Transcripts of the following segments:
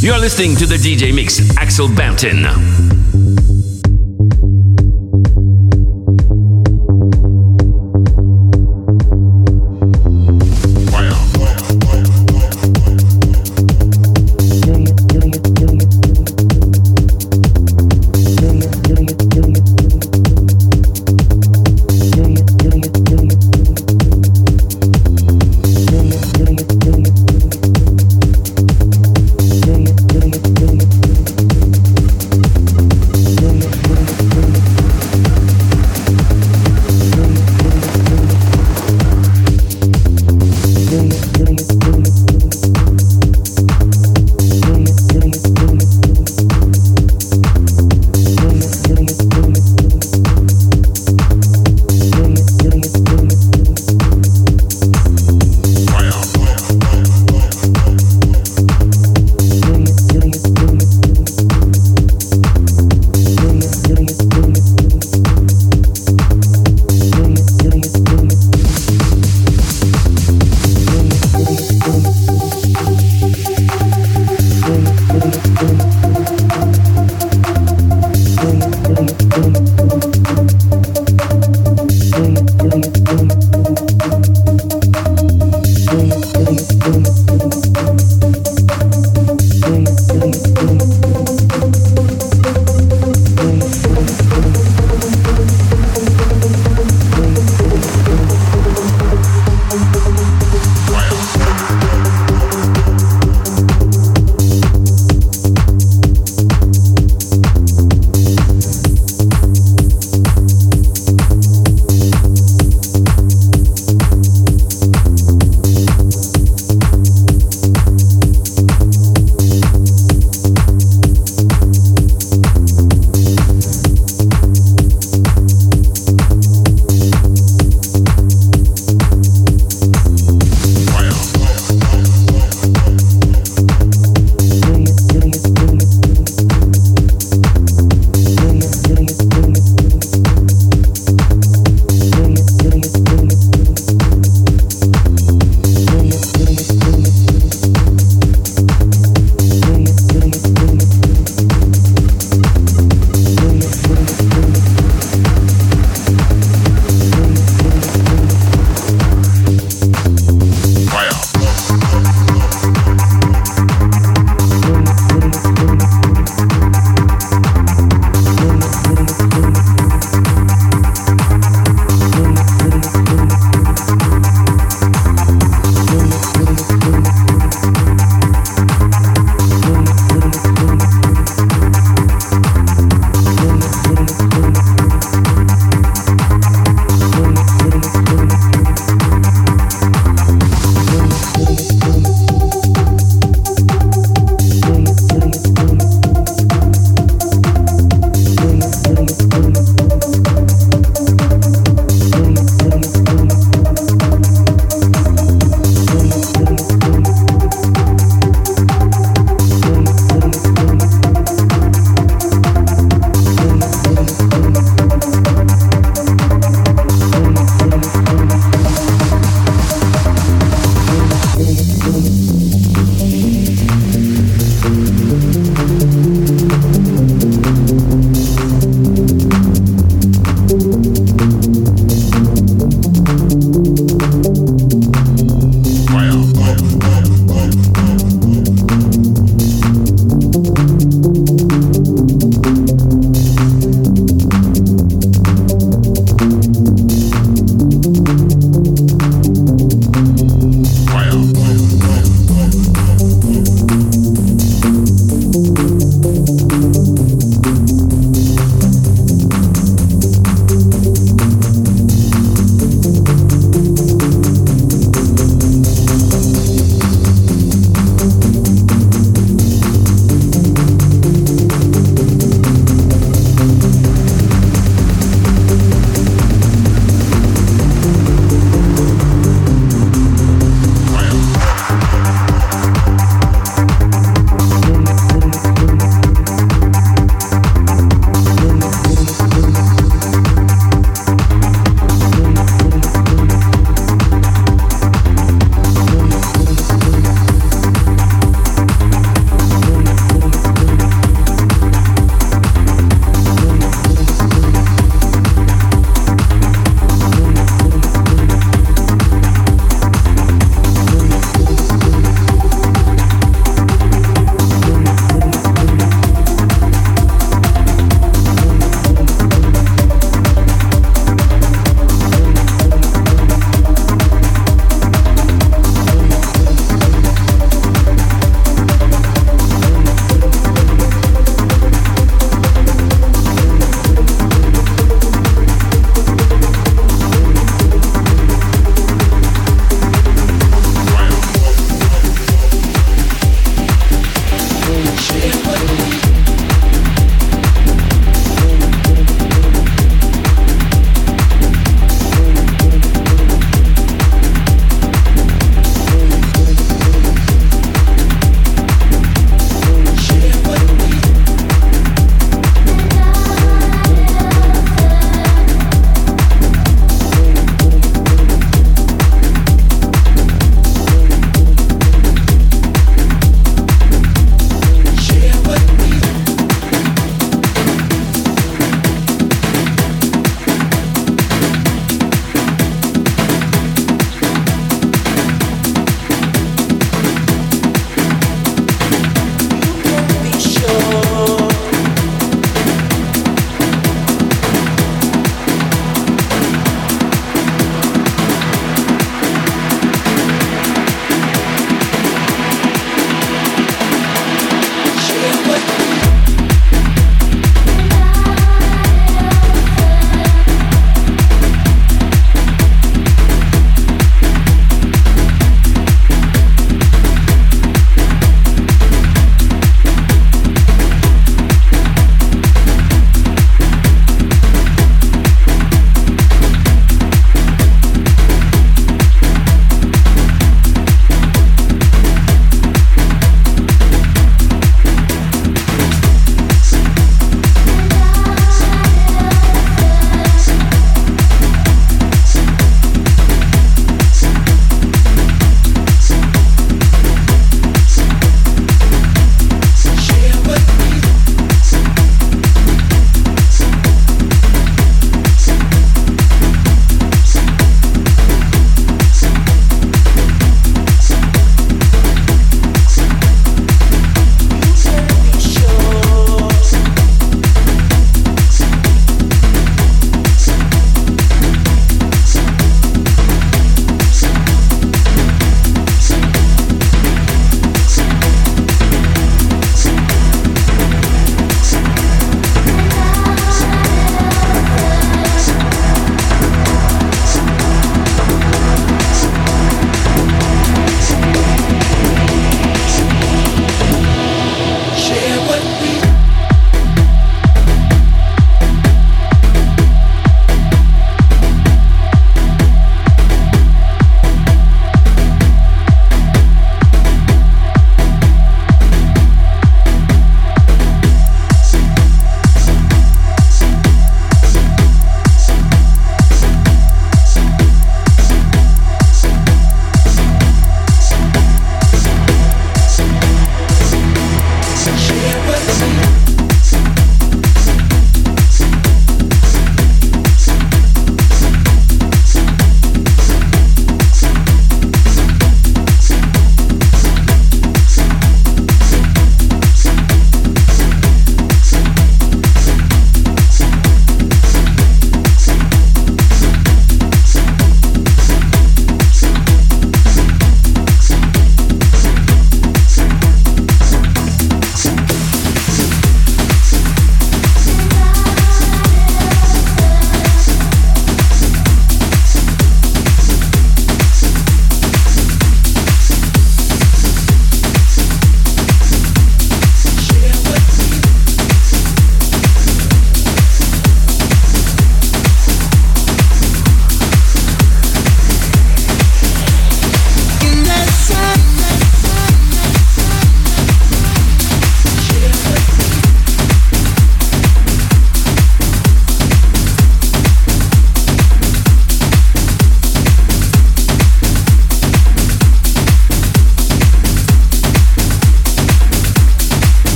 You're listening to the DJ Mix, Axel Bampton.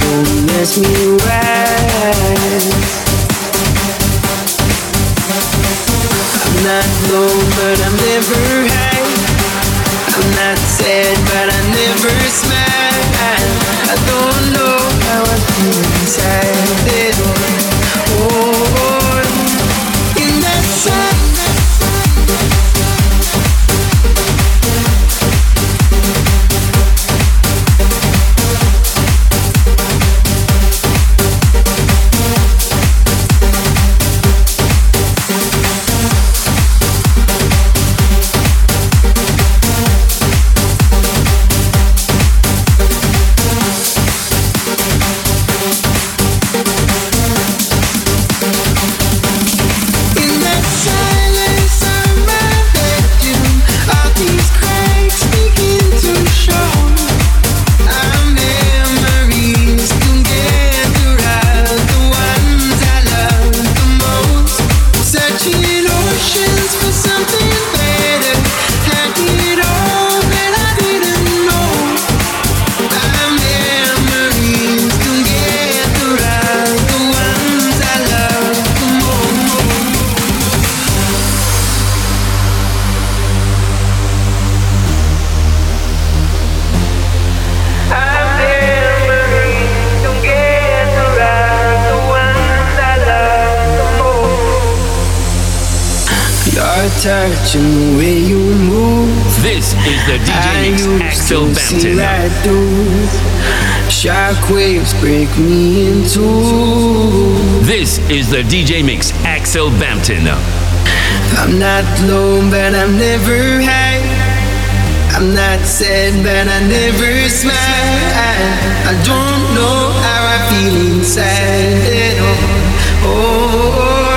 don't miss me. I'm not but I'm never. I'm not sad, but I never smile. I don't know how I feel inside. Southampton. I'm not alone, but I'm never high. I'm not sad, but I never smile. I, I don't know how I feel inside at all. oh. oh, oh.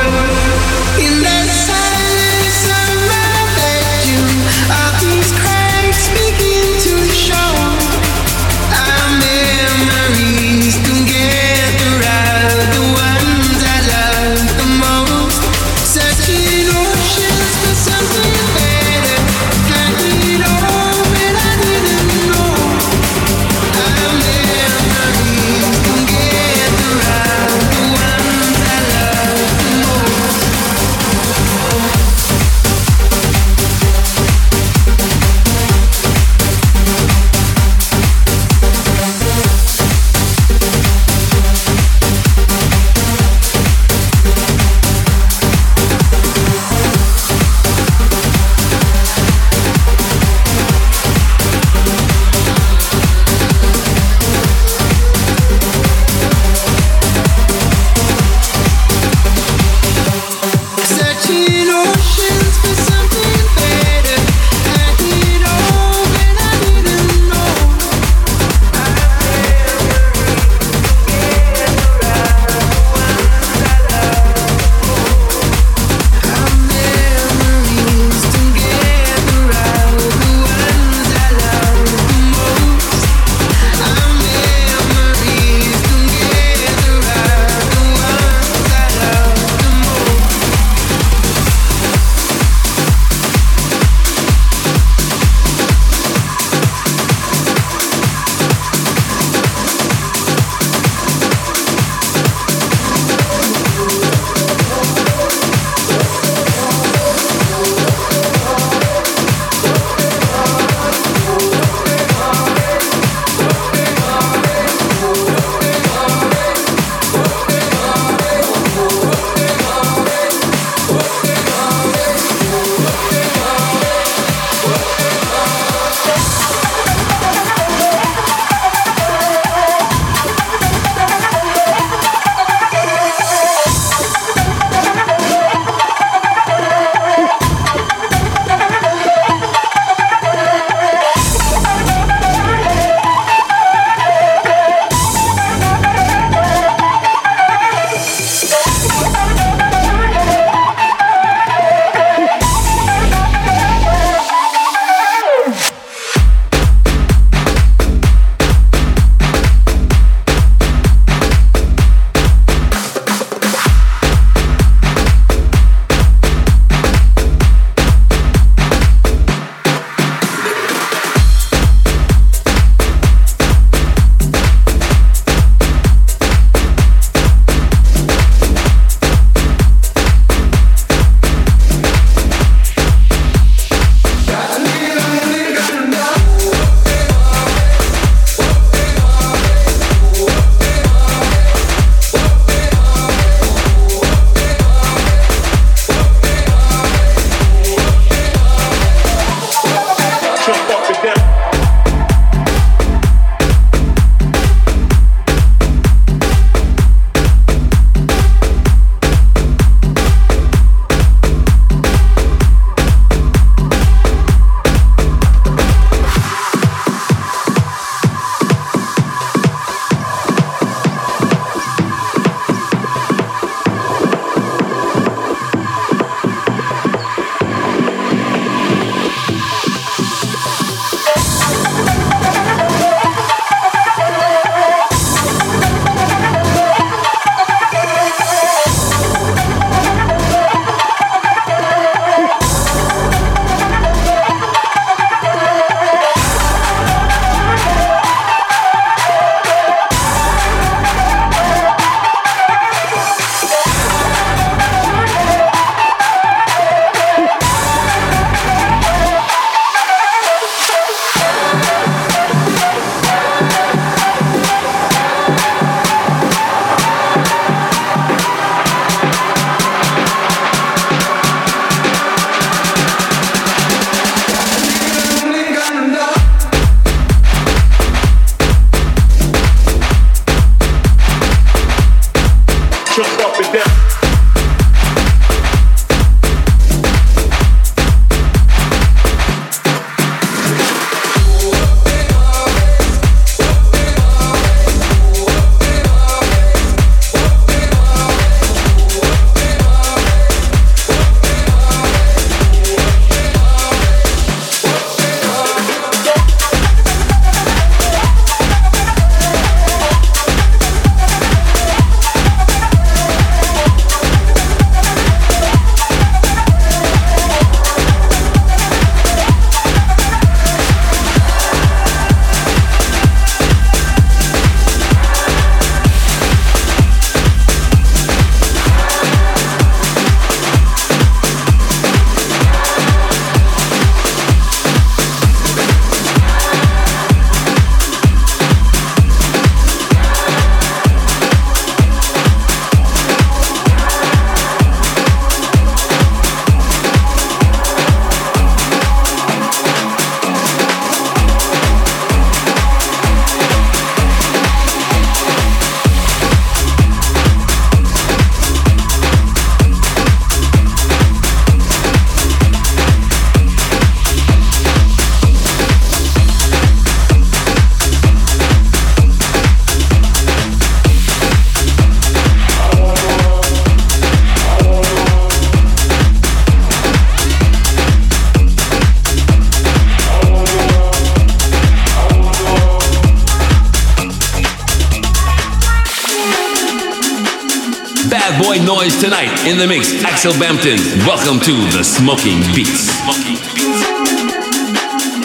In the mix. Axel Bampton. Welcome to the Smoking Beats.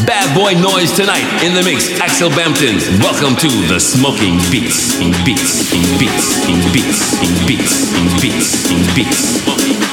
Bad boy noise tonight in the mix. Axel Bampton. Welcome to the Smoking Beats. In beats, in beats, in beats, in beats, in beats, in beats. Smoking beats.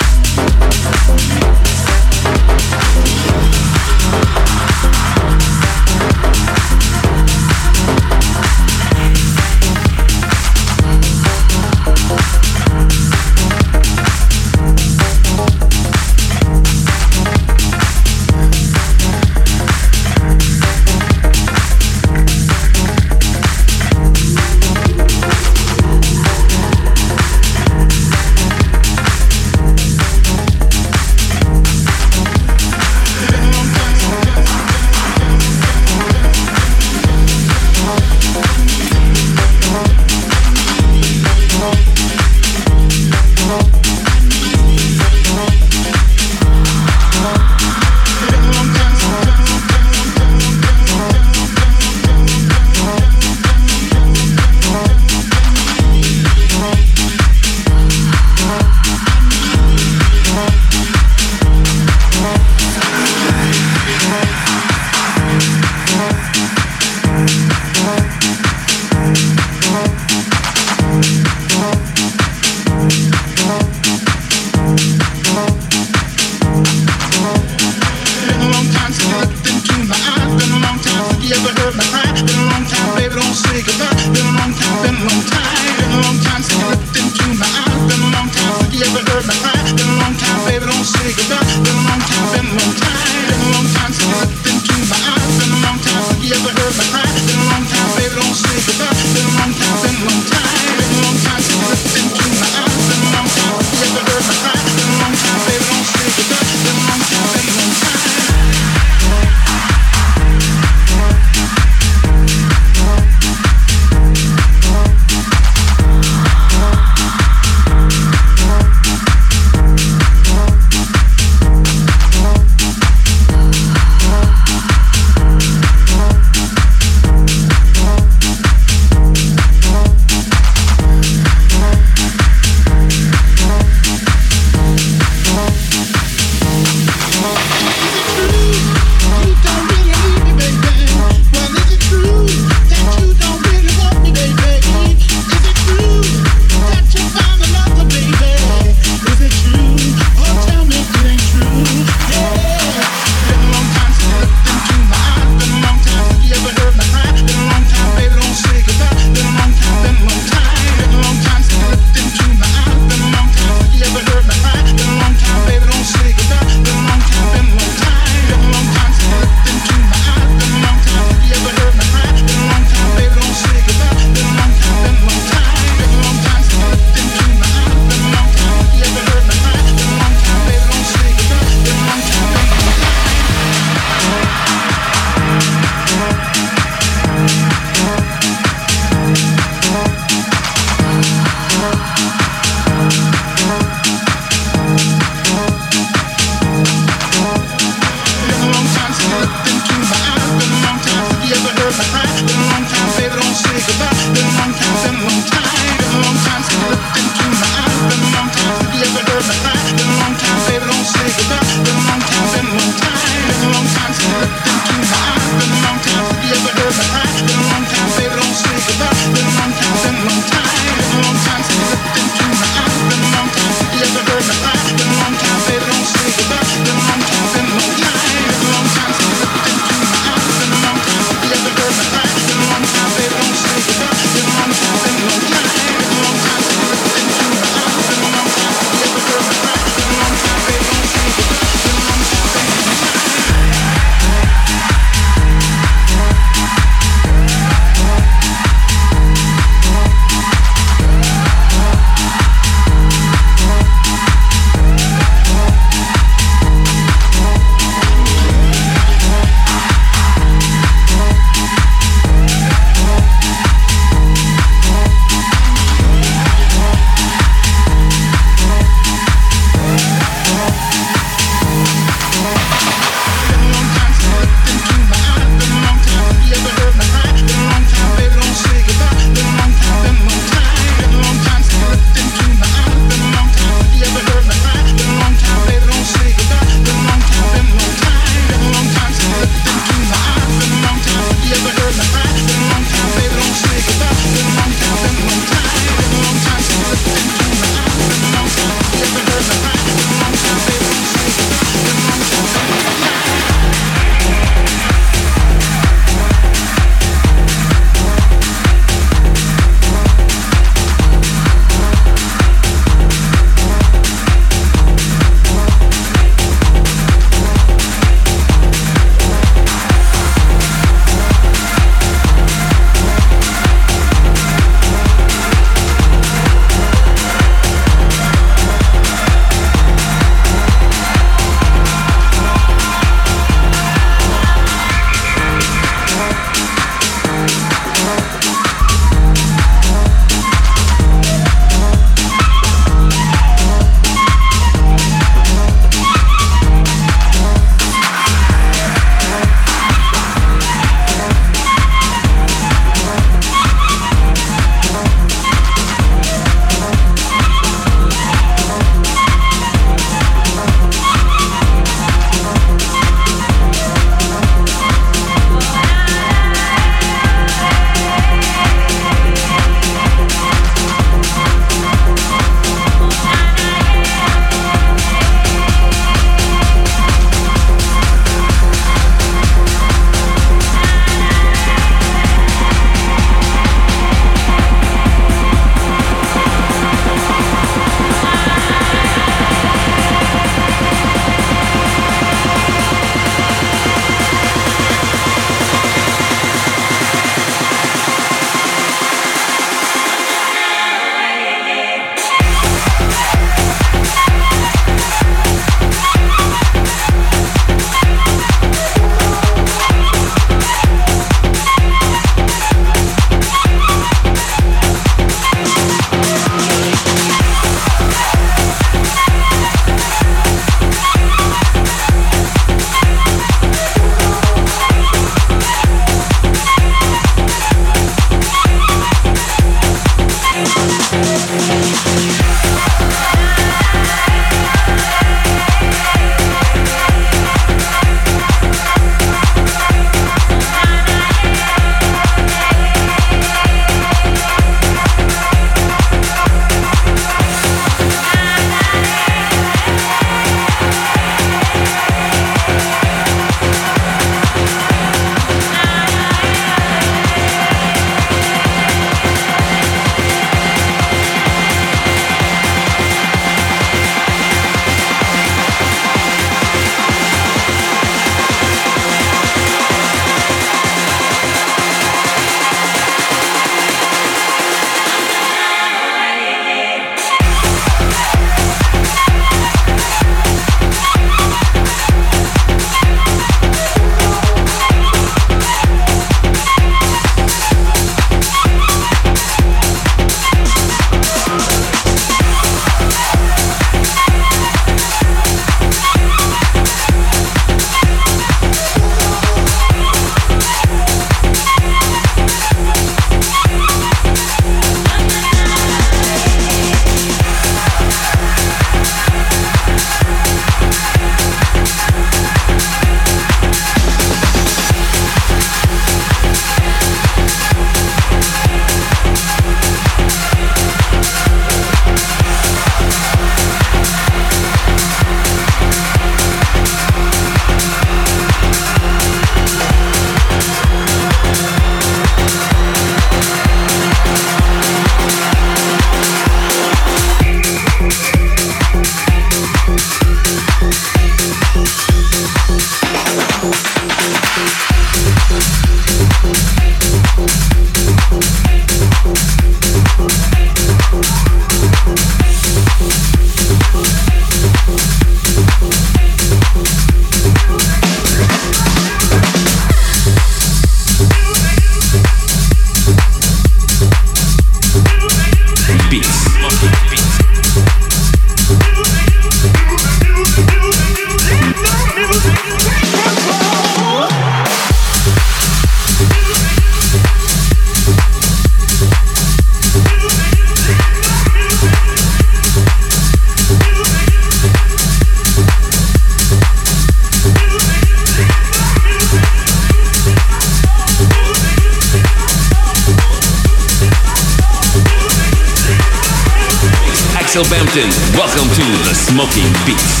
Smoking Beats.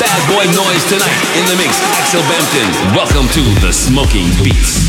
Bad boy noise tonight in the mix. Axel Bampton. Welcome to the Smoking Beats.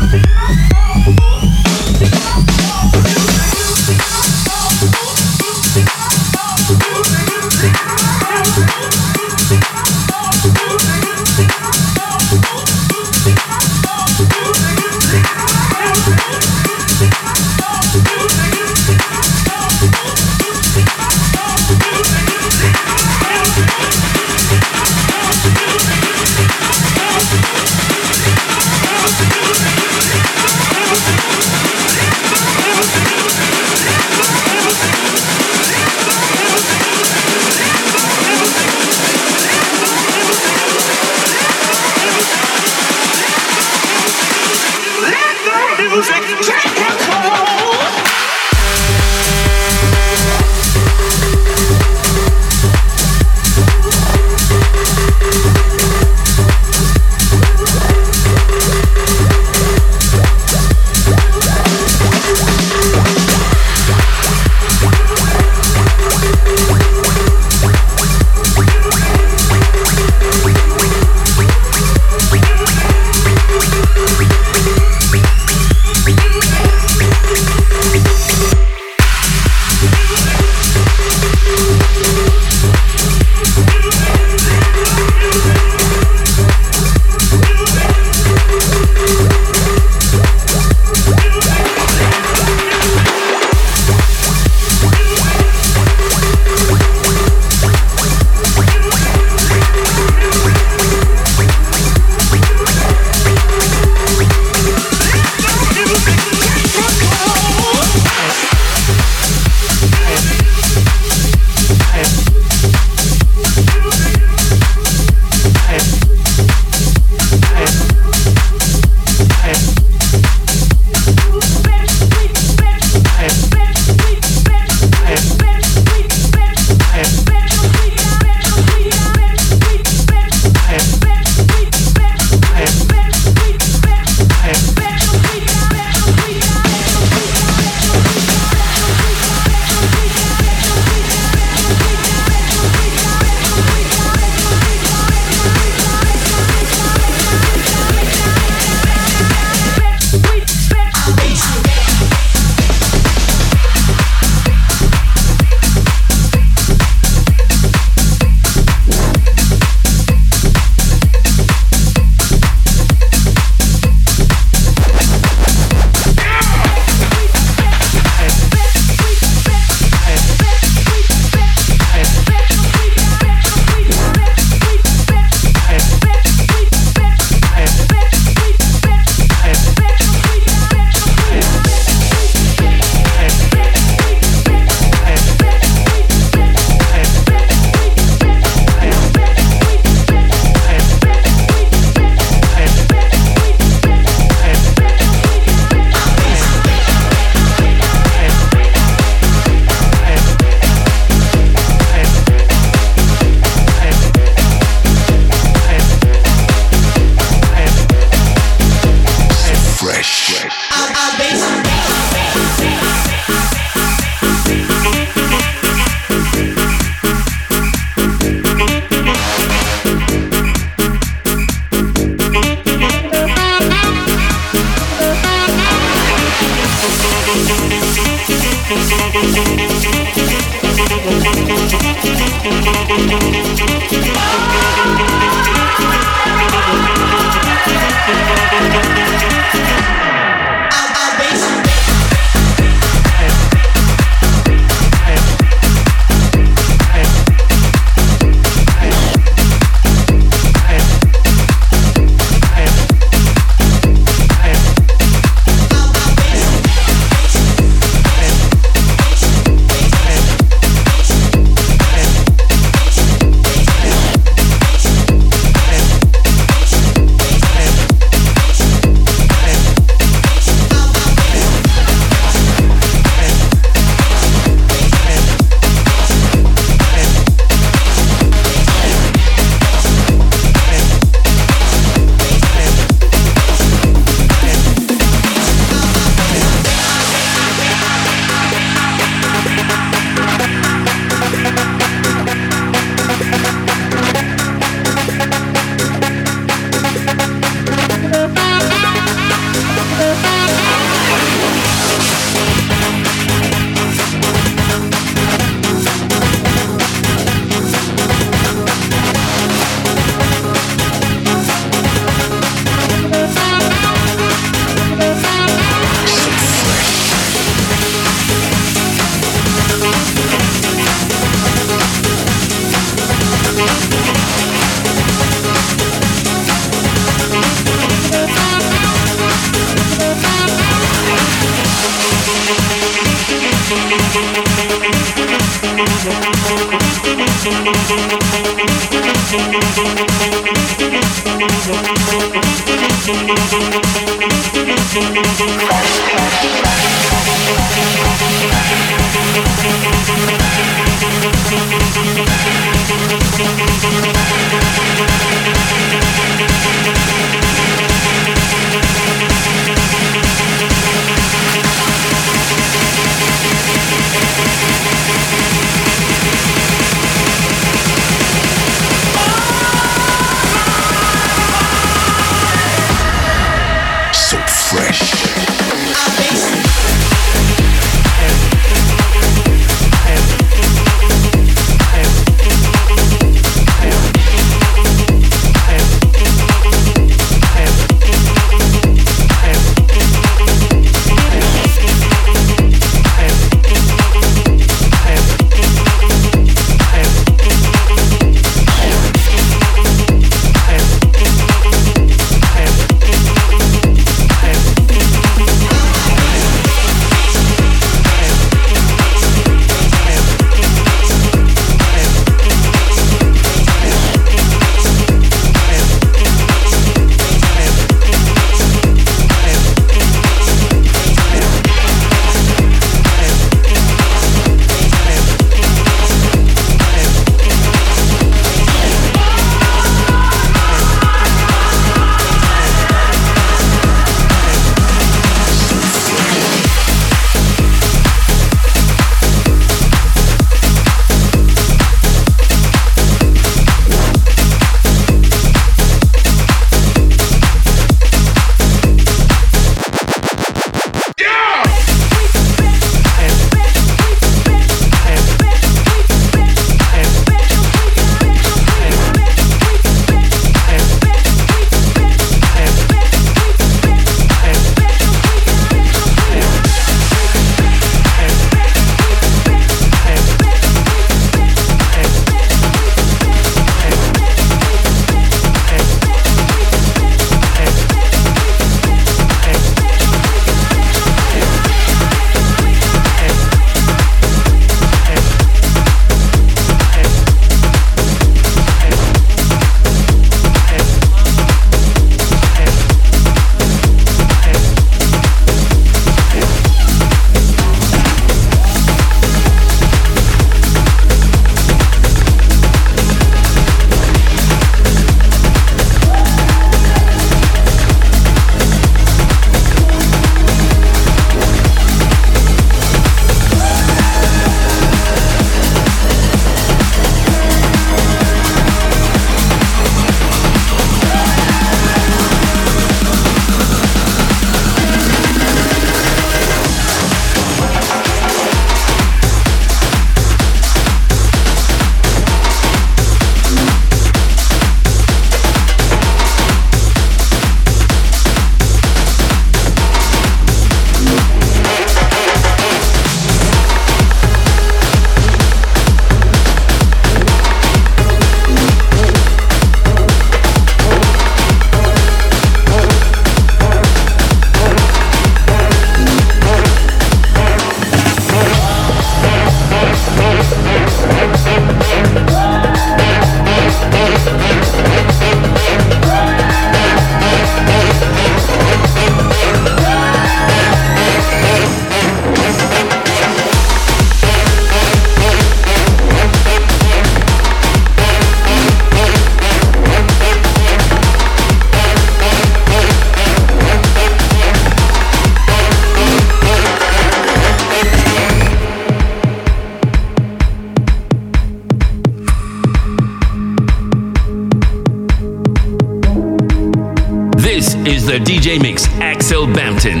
the DJ mix, Axel Bampton.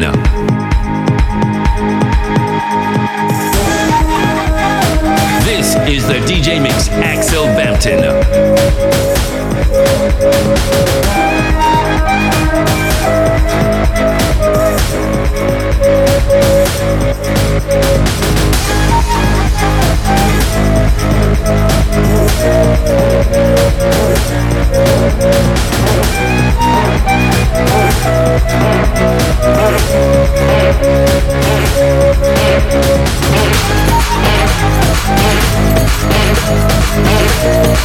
This is the DJ Mix Axel Bampton. Yeah.